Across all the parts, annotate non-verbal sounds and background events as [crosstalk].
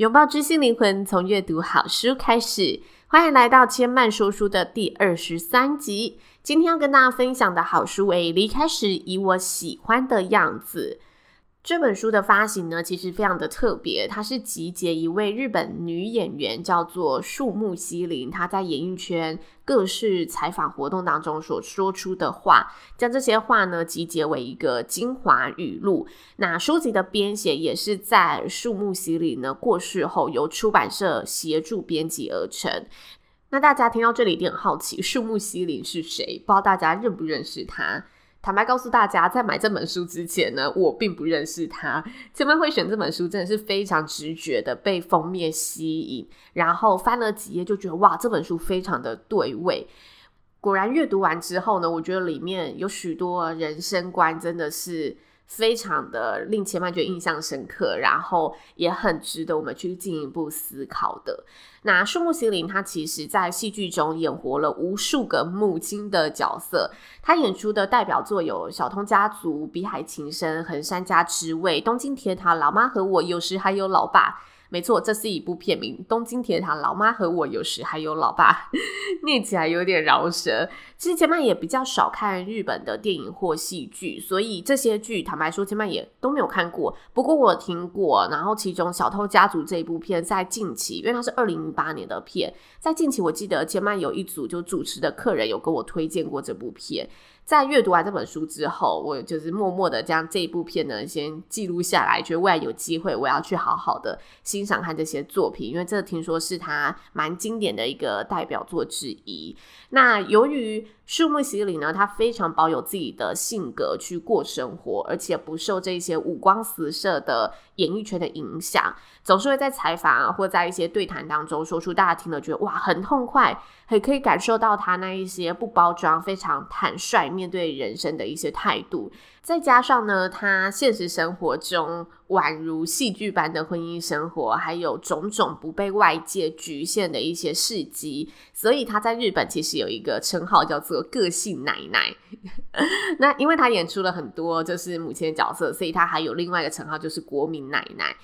拥抱知性灵魂，从阅读好书开始。欢迎来到千曼说书的第二十三集。今天要跟大家分享的好书为《离开时以我喜欢的样子》。这本书的发行呢，其实非常的特别，它是集结一位日本女演员，叫做树木希林，她在演艺圈各式采访活动当中所说出的话，将这些话呢集结为一个精华语录。那书籍的编写也是在树木希林呢过世后，由出版社协助编辑而成。那大家听到这里一定很好奇，树木希林是谁？不知道大家认不认识她？坦白告诉大家，在买这本书之前呢，我并不认识他。千嫚会选这本书，真的是非常直觉的被封面吸引，然后翻了几页就觉得哇，这本书非常的对味。果然阅读完之后呢，我觉得里面有许多人生观真的是。非常的令前半觉印象深刻，然后也很值得我们去进一步思考的。那树木心灵它其实在戏剧中演活了无数个母亲的角色，她演出的代表作有《小通家族》《碧海情深》《横山家之味》《东京铁塔》《老妈和我》，有时还有老爸。没错，这是一部片名《东京铁塔》，老妈和我有时还有老爸，[laughs] 念起来有点饶舌。其实千嫚也比较少看日本的电影或戏剧，所以这些剧坦白说，千嫚也都没有看过。不过我听过，然后其中《小偷家族》这一部片在近期，因为它是二零零八年的片，在近期我记得千嫚有一组就主持的客人有跟我推荐过这部片。在阅读完这本书之后，我就是默默的将这一部片呢先记录下来，觉得未来有机会我要去好好的欣赏看这些作品，因为这听说是他蛮经典的一个代表作之一。那由于树木洗礼呢，他非常保有自己的性格去过生活，而且不受这些五光十色的演艺圈的影响，总是会在采访啊或在一些对谈当中说出大家听了觉得哇很痛快，很可以感受到他那一些不包装、非常坦率面对人生的一些态度。再加上呢，他现实生活中宛如戏剧般的婚姻生活，还有种种不被外界局限的一些事迹，所以他在日本其实有一个称号叫做“个性奶奶”。[laughs] 那因为他演出了很多就是母亲的角色，所以他还有另外一个称号就是“国民奶奶”。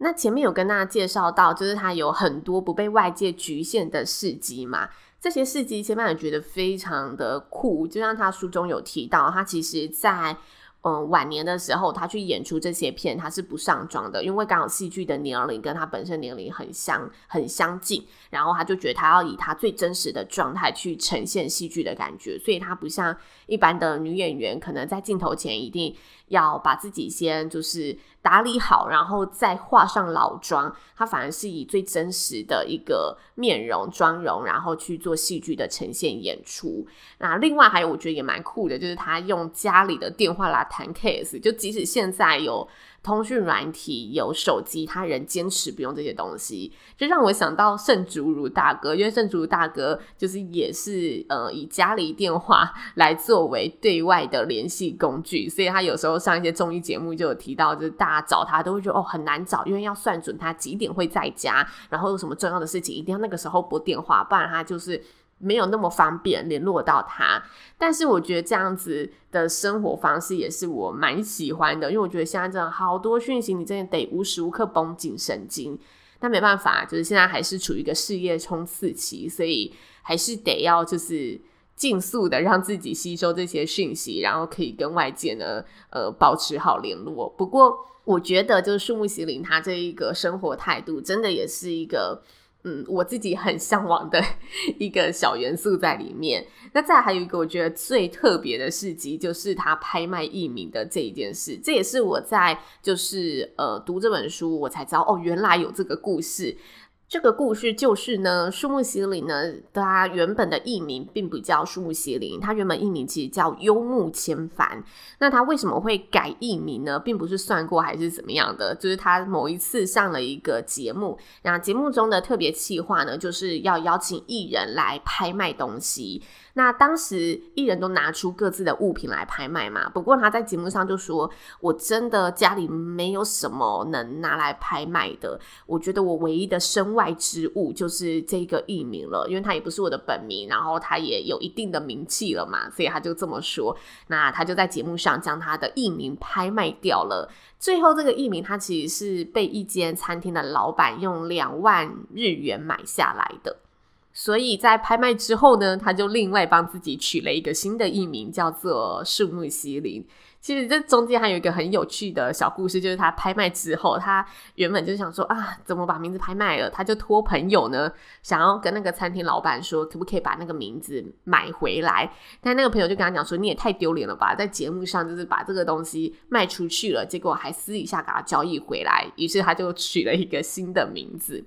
那前面有跟大家介绍到，就是他有很多不被外界局限的事迹嘛。这些事迹，千嫚也觉得非常的酷。就像他书中有提到，他其实在嗯晚年的时候，他去演出这些片，他是不上妆的，因为刚好戏剧的年龄跟他本身年龄很相很相近，然后他就觉得他要以他最真实的状态去呈现戏剧的感觉，所以他不像一般的女演员，可能在镜头前一定要把自己先就是。打理好，然后再画上老妆，他反而是以最真实的一个面容妆容，然后去做戏剧的呈现演出。那另外还有，我觉得也蛮酷的，就是他用家里的电话来谈 case，就即使现在有。通讯软体有手机，他仍坚持不用这些东西，就让我想到盛竹如大哥，因为盛竹如大哥就是也是呃以家里电话来作为对外的联系工具，所以他有时候上一些综艺节目就有提到，就是大家找他都会觉得哦很难找，因为要算准他几点会在家，然后有什么重要的事情一定要那个时候拨电话，不然他就是。没有那么方便联络到他，但是我觉得这样子的生活方式也是我蛮喜欢的，因为我觉得现在真的好多讯息，你真的得无时无刻绷紧神经。但没办法，就是现在还是处于一个事业冲刺期，所以还是得要就是尽速的让自己吸收这些讯息，然后可以跟外界呢呃保持好联络。不过我觉得就是树木希林他这一个生活态度，真的也是一个。嗯，我自己很向往的 [laughs] 一个小元素在里面。那再还有一个我觉得最特别的事迹，就是他拍卖艺名的这一件事。这也是我在就是呃读这本书，我才知道哦，原来有这个故事。这个故事就是呢，树木希林呢，他原本的艺名并不叫树木希林，他原本艺名其实叫幽木千帆。那他为什么会改艺名呢？并不是算过还是怎么样的，就是他某一次上了一个节目，然后节目中的特别企划呢，就是要邀请艺人来拍卖东西。那当时艺人都拿出各自的物品来拍卖嘛，不过他在节目上就说：“我真的家里没有什么能拿来拍卖的，我觉得我唯一的身外之物就是这个艺名了，因为他也不是我的本名，然后他也有一定的名气了嘛，所以他就这么说。那他就在节目上将他的艺名拍卖掉了。最后这个艺名他其实是被一间餐厅的老板用两万日元买下来的。”所以在拍卖之后呢，他就另外帮自己取了一个新的艺名，叫做树木希林。其实这中间还有一个很有趣的小故事，就是他拍卖之后，他原本就想说啊，怎么把名字拍卖了？他就托朋友呢，想要跟那个餐厅老板说，可不可以把那个名字买回来？但那个朋友就跟他讲说，你也太丢脸了吧，在节目上就是把这个东西卖出去了，结果还私底下给他交易回来，于是他就取了一个新的名字。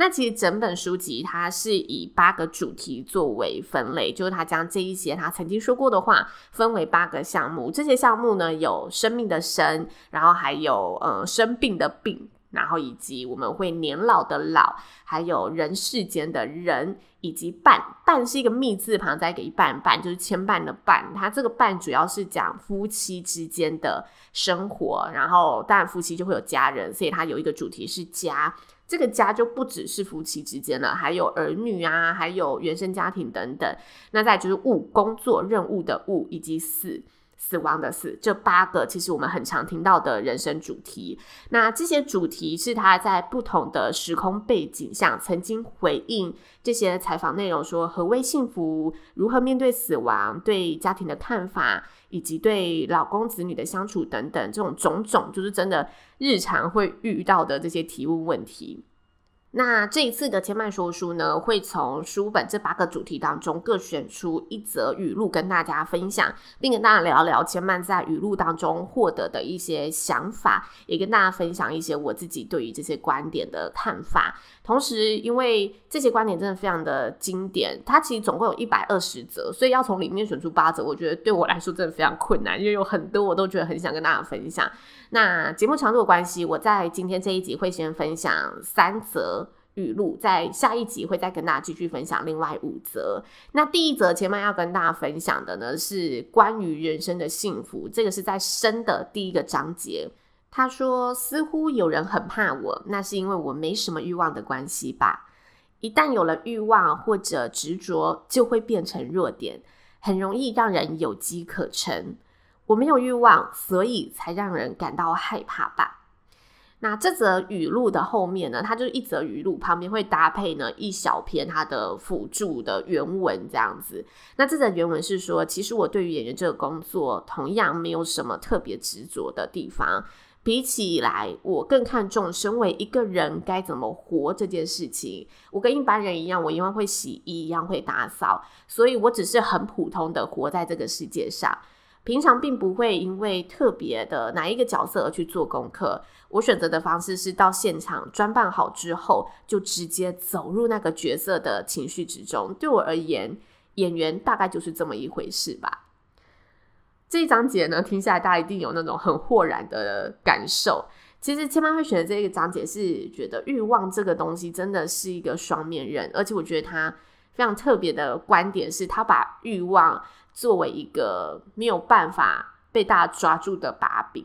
那其实整本书籍它是以八个主题作为分类，就是他将这一些他曾经说过的话分为八个项目。这些项目呢，有生命的生，然后还有呃生病的病，然后以及我们会年老的老，还有人世间的人，以及伴。伴是一个密字旁再给一半伴，就是牵绊的绊。它这个伴主要是讲夫妻之间的生活，然后当然夫妻就会有家人，所以它有一个主题是家。这个家就不只是夫妻之间了，还有儿女啊，还有原生家庭等等。那再就是物，工作任务的物，以及死，死亡的死，这八个其实我们很常听到的人生主题。那这些主题是他在不同的时空背景下曾经回应这些采访内容，说何为幸福，如何面对死亡，对家庭的看法。以及对老公子女的相处等等，这种种种，就是真的日常会遇到的这些提问问题。那这一次的千嫚说书呢，会从书本这八个主题当中各选出一则语录跟大家分享，并跟大家聊聊千嫚在语录当中获得的一些想法，也跟大家分享一些我自己对于这些观点的看法。同时，因为这些观点真的非常的经典，它其实总共有一百二十则，所以要从里面选出八则，我觉得对我来说真的非常困难，因为有很多我都觉得很想跟大家分享。那节目长度的关系，我在今天这一集会先分享三则语录，在下一集会再跟大家继续分享另外五则。那第一则前面要跟大家分享的呢，是关于人生的幸福，这个是在生的第一个章节。他说：“似乎有人很怕我，那是因为我没什么欲望的关系吧？一旦有了欲望或者执着，就会变成弱点，很容易让人有机可乘。我没有欲望，所以才让人感到害怕吧？”那这则语录的后面呢，它就一则语录，旁边会搭配呢一小篇它的辅助的原文这样子。那这则原文是说：“其实我对于演员这个工作，同样没有什么特别执着的地方。”比起来，我更看重身为一个人该怎么活这件事情。我跟一般人一样，我一样会洗衣，一样会打扫，所以我只是很普通的活在这个世界上。平常并不会因为特别的哪一个角色而去做功课。我选择的方式是到现场装扮好之后，就直接走入那个角色的情绪之中。对我而言，演员大概就是这么一回事吧。这一章节呢，听下来大家一定有那种很豁然的感受。其实千嫚会选的这个章节是觉得欲望这个东西真的是一个双面刃，而且我觉得他非常特别的观点是，他把欲望作为一个没有办法被大家抓住的把柄。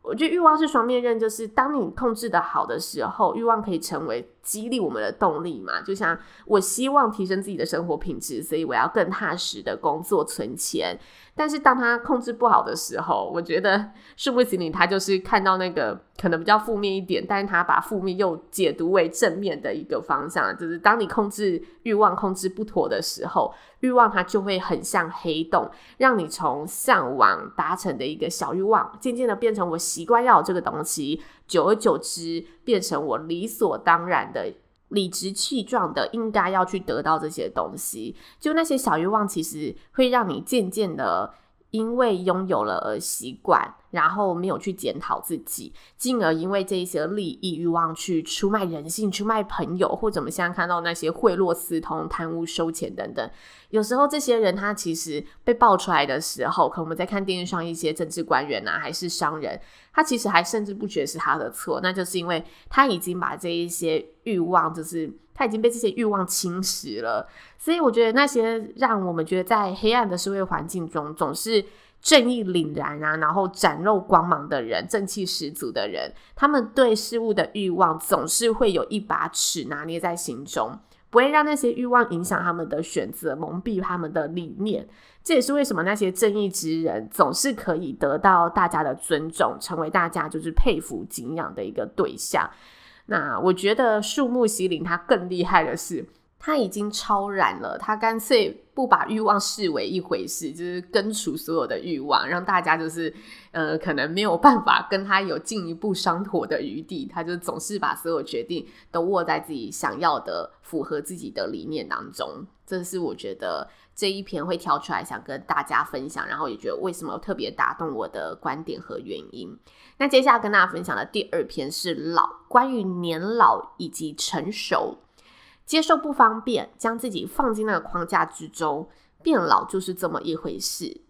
我觉得欲望是双面刃，就是当你控制得好的时候，欲望可以成为激励我们的动力嘛。就像我希望提升自己的生活品质，所以我要更踏实的工作存钱。但是当他控制不好的时候，我觉得树木希林他就是看到那个可能比较负面一点，但是他把负面又解读为正面的一个方向，就是当你控制欲望控制不妥的时候，欲望它就会很像黑洞，让你从向往达成的一个小欲望，渐渐的变成我习惯要有这个东西，久而久之变成我理所当然的。理直气壮的应该要去得到这些东西，就那些小欲望，其实会让你渐渐的因为拥有了而习惯，然后没有去检讨自己，进而因为这一些利益欲望去出卖人性、出卖朋友，或者我们现在看到那些贿赂私通、贪污收钱等等。有时候这些人他其实被爆出来的时候，可能我们在看电视上一些政治官员啊，还是商人，他其实还甚至不觉得是他的错，那就是因为他已经把这一些欲望，就是他已经被这些欲望侵蚀了。所以我觉得那些让我们觉得在黑暗的社会环境中总是正义凛然啊，然后展露光芒的人，正气十足的人，他们对事物的欲望总是会有一把尺拿捏在心中。不会让那些欲望影响他们的选择，蒙蔽他们的理念。这也是为什么那些正义之人总是可以得到大家的尊重，成为大家就是佩服敬仰的一个对象。那我觉得树木希林他更厉害的是。他已经超然了，他干脆不把欲望视为一回事，就是根除所有的欲望，让大家就是呃，可能没有办法跟他有进一步商妥的余地。他就总是把所有决定都握在自己想要的、符合自己的理念当中。这是我觉得这一篇会挑出来想跟大家分享，然后也觉得为什么特别打动我的观点和原因。那接下来跟大家分享的第二篇是老，关于年老以及成熟。接受不方便，将自己放进那个框架之中，变老就是这么一回事。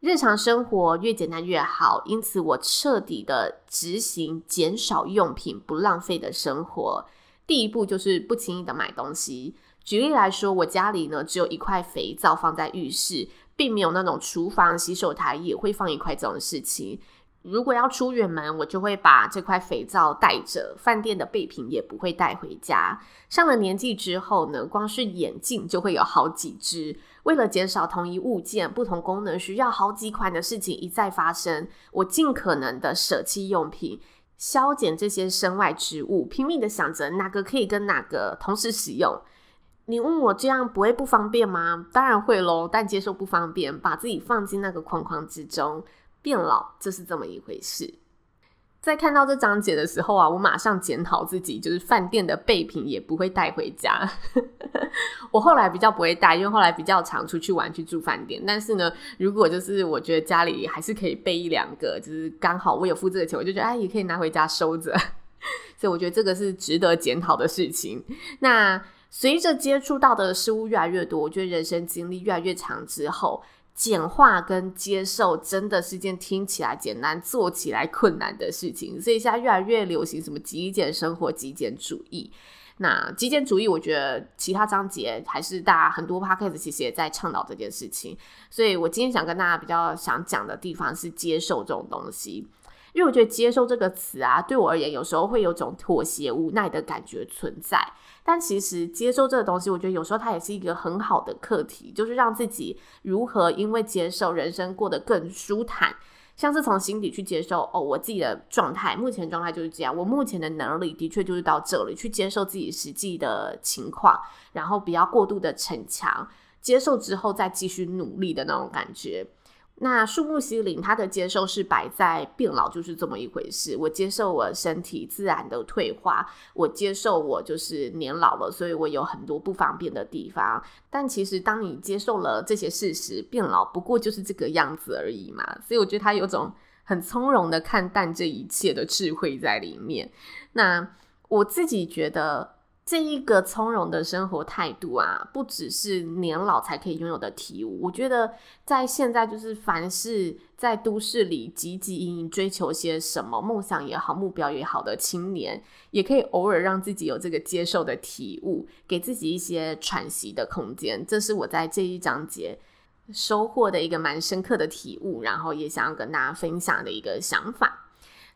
日常生活越简单越好，因此我彻底的执行减少用品、不浪费的生活。第一步就是不轻易的买东西。举例来说，我家里呢只有一块肥皂放在浴室，并没有那种厨房洗手台也会放一块这种事情。如果要出远门，我就会把这块肥皂带着，饭店的备品也不会带回家。上了年纪之后呢，光是眼镜就会有好几只。为了减少同一物件不同功能需要好几款的事情一再发生，我尽可能的舍弃用品，削减这些身外之物，拼命的想着哪个可以跟哪个同时使用。你问我这样不会不方便吗？当然会喽，但接受不方便，把自己放进那个框框之中。变老，这是这么一回事。在看到这章节的时候啊，我马上检讨自己，就是饭店的备品也不会带回家。[laughs] 我后来比较不会带，因为后来比较常出去玩，去住饭店。但是呢，如果就是我觉得家里还是可以备一两个，就是刚好我有付这个钱，我就觉得哎，也可以拿回家收着。[laughs] 所以我觉得这个是值得检讨的事情。那随着接触到的事物越来越多，我觉得人生经历越来越长之后。简化跟接受真的是件听起来简单、做起来困难的事情，所以现在越来越流行什么极简生活、极简主义。那极简主义，我觉得其他章节还是大家很多 podcast 其实也在倡导这件事情。所以我今天想跟大家比较想讲的地方是接受这种东西，因为我觉得接受这个词啊，对我而言有时候会有种妥协、无奈的感觉存在。但其实接受这个东西，我觉得有时候它也是一个很好的课题，就是让自己如何因为接受人生过得更舒坦，像是从心底去接受哦，我自己的状态，目前状态就是这样，我目前的能力的确就是到这里，去接受自己实际的情况，然后不要过度的逞强，接受之后再继续努力的那种感觉。那树木西林，他的接受是摆在变老就是这么一回事。我接受我身体自然的退化，我接受我就是年老了，所以我有很多不方便的地方。但其实当你接受了这些事实，变老不过就是这个样子而已嘛。所以我觉得他有种很从容的看淡这一切的智慧在里面。那我自己觉得。这一个从容的生活态度啊，不只是年老才可以拥有的体悟。我觉得在现在，就是凡是在都市里汲汲营营追求些什么梦想也好、目标也好的青年，也可以偶尔让自己有这个接受的体悟，给自己一些喘息的空间。这是我在这一章节收获的一个蛮深刻的体悟，然后也想要跟大家分享的一个想法。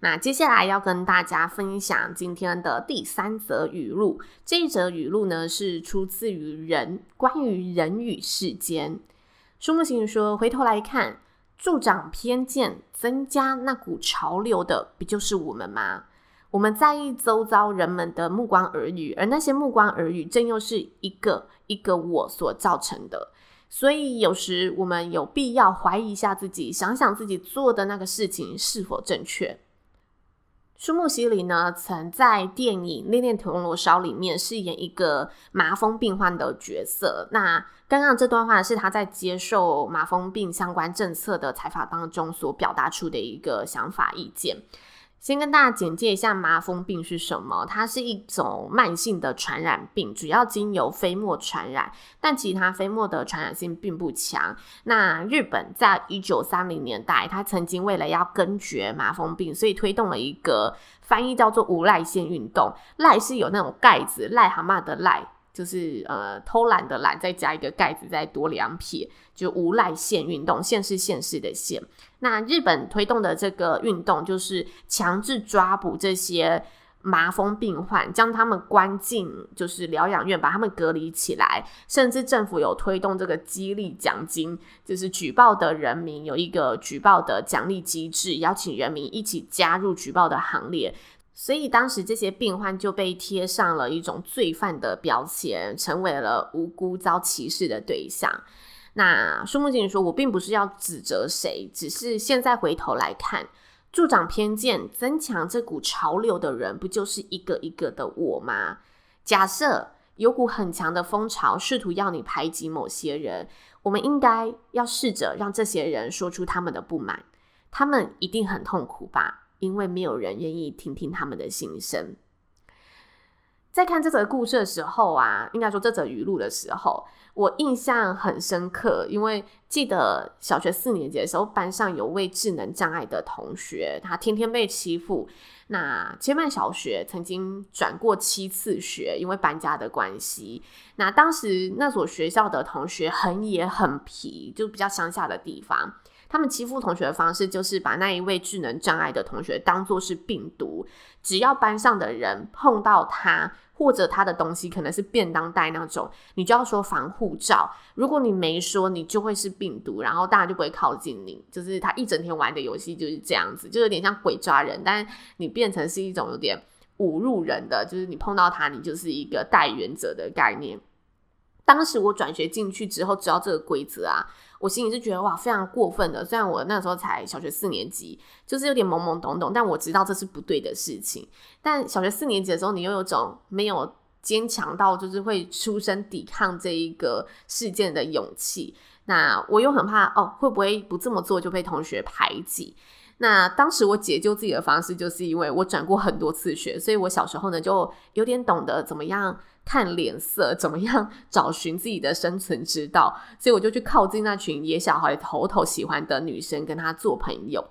那接下来要跟大家分享今天的第三则语录。这一则语录呢，是出自于人，关于人与世间。树木希林说：“回头来看，助长偏见、增加那股潮流的，不就是我们吗？我们在意周遭人们的目光耳语，而那些目光耳语，正又是一个一个我所造成的。所以，有时我们有必要怀疑一下自己，想想自己做的那个事情是否正确。”舒木希里呢，曾在电影《恋恋铜锣烧》里面饰演一个麻风病患的角色。那刚刚这段话是他在接受麻风病相关政策的采访当中所表达出的一个想法意见。先跟大家简介一下麻风病是什么。它是一种慢性的传染病，主要经由飞沫传染，但其他飞沫的传染性并不强。那日本在一九三零年代，它曾经为了要根绝麻风病，所以推动了一个翻译叫做无赖线运动。赖是有那种盖子，癞蛤蟆的癞。就是呃偷懒的懒，再加一个盖子，再多两撇，就无赖县运动，县是县市的县。那日本推动的这个运动，就是强制抓捕这些麻风病患，将他们关进就是疗养院，把他们隔离起来，甚至政府有推动这个激励奖金，就是举报的人民有一个举报的奖励机制，邀请人民一起加入举报的行列。所以当时这些病患就被贴上了一种罪犯的标签，成为了无辜遭歧视的对象。那树木希林说：“我并不是要指责谁，只是现在回头来看，助长偏见、增强这股潮流的人，不就是一个一个的我吗？假设有股很强的风潮试图要你排挤某些人，我们应该要试着让这些人说出他们的不满，他们一定很痛苦吧。”因为没有人愿意听听他们的心声。在看这则故事的时候啊，应该说这则语录的时候，我印象很深刻，因为记得小学四年级的时候，班上有位智能障碍的同学，他天天被欺负。那千曼小学曾经转过七次学，因为搬家的关系。那当时那所学校的同学很野很皮，就比较乡下的地方。他们欺负同学的方式，就是把那一位智能障碍的同学当做是病毒，只要班上的人碰到他，或者他的东西可能是便当袋那种，你就要说防护罩。如果你没说，你就会是病毒，然后大家就不会靠近你。就是他一整天玩的游戏就是这样子，就有点像鬼抓人，但你变成是一种有点侮辱人的，就是你碰到他，你就是一个带原则的概念。当时我转学进去之后，知道这个规则啊。我心里是觉得哇，非常过分的。虽然我那时候才小学四年级，就是有点懵懵懂懂，但我知道这是不对的事情。但小学四年级的时候，你又有种没有坚强到就是会出声抵抗这一个事件的勇气。那我又很怕哦，会不会不这么做就被同学排挤？那当时我解救自己的方式，就是因为我转过很多次学，所以我小时候呢就有点懂得怎么样看脸色，怎么样找寻自己的生存之道，所以我就去靠近那群野小孩头头喜欢的女生，跟她做朋友。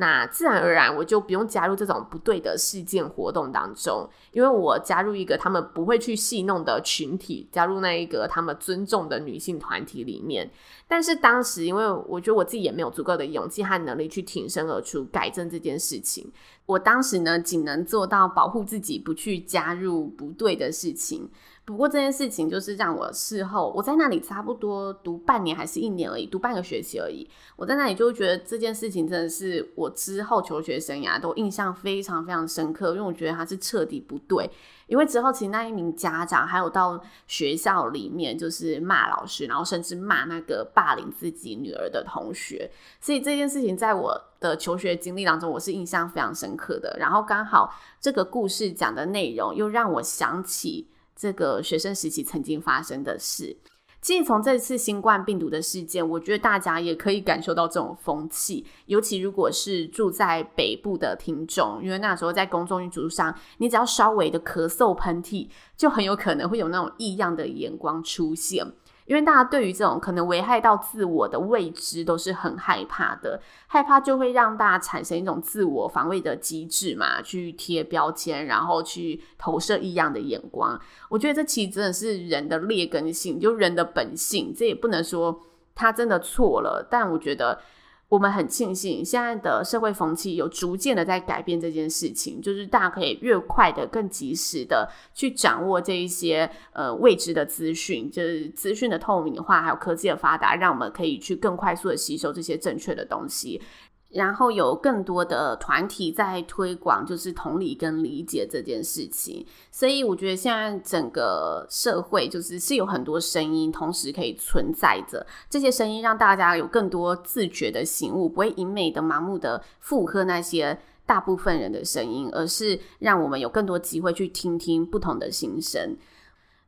那自然而然，我就不用加入这种不对的事件活动当中，因为我加入一个他们不会去戏弄的群体，加入那一个他们尊重的女性团体里面。但是当时，因为我觉得我自己也没有足够的勇气和能力去挺身而出，改正这件事情。我当时呢，仅能做到保护自己，不去加入不对的事情。不过这件事情就是让我事后，我在那里差不多读半年还是一年而已，读半个学期而已。我在那里就觉得这件事情真的是我之后求学生涯都印象非常非常深刻，因为我觉得它是彻底不对。因为之后其实那一名家长还有到学校里面就是骂老师，然后甚至骂那个霸凌自己女儿的同学，所以这件事情在我的求学经历当中，我是印象非常深刻的。然后刚好这个故事讲的内容又让我想起。这个学生时期曾经发生的事，其实从这次新冠病毒的事件，我觉得大家也可以感受到这种风气。尤其如果是住在北部的听众，因为那时候在公众运输上，你只要稍微的咳嗽、喷嚏，就很有可能会有那种异样的眼光出现。因为大家对于这种可能危害到自我的未知都是很害怕的，害怕就会让大家产生一种自我防卫的机制嘛，去贴标签，然后去投射异样的眼光。我觉得这其实真的是人的劣根性，就人的本性，这也不能说他真的错了，但我觉得。我们很庆幸，现在的社会风气有逐渐的在改变这件事情，就是大家可以越快的、更及时的去掌握这一些呃未知的资讯，就是资讯的透明化，还有科技的发达，让我们可以去更快速的吸收这些正确的东西。然后有更多的团体在推广，就是同理跟理解这件事情。所以我觉得现在整个社会就是是有很多声音同时可以存在着，这些声音让大家有更多自觉的醒悟，不会一昧的盲目的附和那些大部分人的声音，而是让我们有更多机会去听听不同的心声。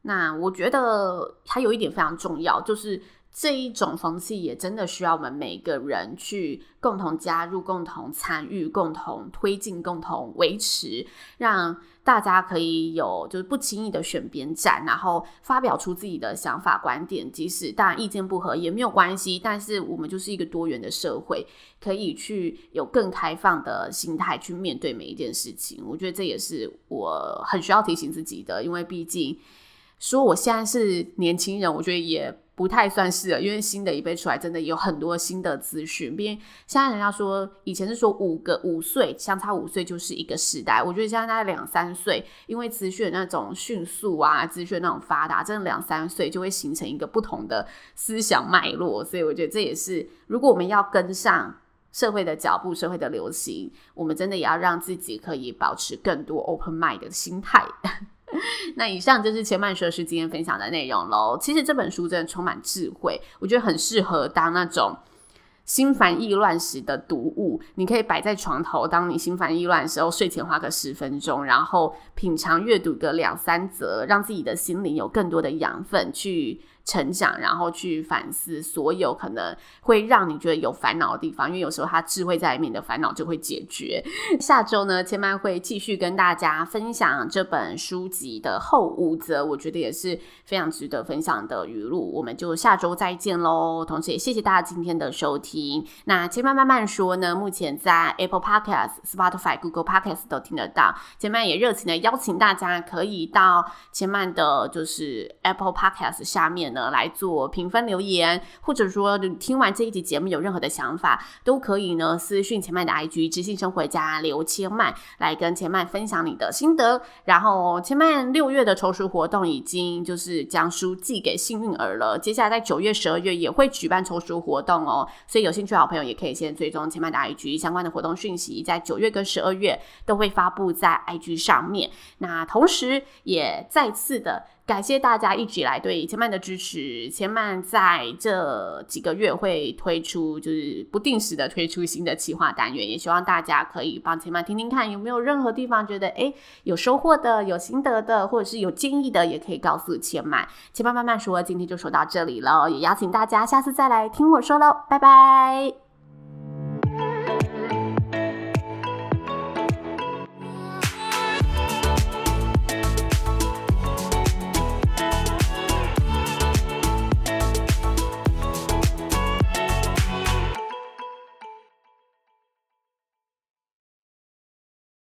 那我觉得还有一点非常重要，就是。这一种风气也真的需要我们每个人去共同加入、共同参与、共同推进、共同维持，让大家可以有就是不轻易的选边站，然后发表出自己的想法观点。即使大家意见不合也没有关系，但是我们就是一个多元的社会，可以去有更开放的心态去面对每一件事情。我觉得这也是我很需要提醒自己的，因为毕竟说我现在是年轻人，我觉得也。不太算是了，因为新的一辈出来，真的有很多新的资讯。毕竟现在人家说，以前是说五个五岁相差五岁就是一个时代，我觉得现在大概两三岁，因为资讯那种迅速啊，资讯那种发达，真的两三岁就会形成一个不同的思想脉络。所以我觉得这也是，如果我们要跟上社会的脚步、社会的流行，我们真的也要让自己可以保持更多 open mind 的心态。[laughs] 那以上就是前半学士今天分享的内容喽。其实这本书真的充满智慧，我觉得很适合当那种心烦意乱时的读物。你可以摆在床头，当你心烦意乱的时候，睡前花个十分钟，然后品尝阅读个两三则，让自己的心灵有更多的养分去。成长，然后去反思所有可能会让你觉得有烦恼的地方，因为有时候他智慧在里面的烦恼就会解决。下周呢，千曼会继续跟大家分享这本书籍的后五则，我觉得也是非常值得分享的语录。我们就下周再见喽！同时也谢谢大家今天的收听。那千曼慢慢说呢，目前在 Apple Podcast、Spotify、Google Podcast 都听得到。千曼也热情的邀请大家可以到千曼的，就是 Apple Podcast 下面呢。来做评分留言，或者说听完这一集节目有任何的想法，都可以呢私讯前麦的 IG 知性生活家刘千麦来跟千麦分享你的心得。然后千麦六月的抽书活动已经就是将书寄给幸运儿了，接下来在九月、十二月也会举办抽书活动哦，所以有兴趣的好朋友也可以先追踪千麦的 IG 相关的活动讯息，在九月跟十二月都会发布在 IG 上面。那同时也再次的。感谢大家一直以来对千麦的支持。是千曼在这几个月会推出，就是不定时的推出新的企划单元，也希望大家可以帮千曼听听看，有没有任何地方觉得诶有收获的、有心得的，或者是有建议的，也可以告诉千曼。千曼慢慢说，今天就说到这里了，也邀请大家下次再来听我说喽，拜拜。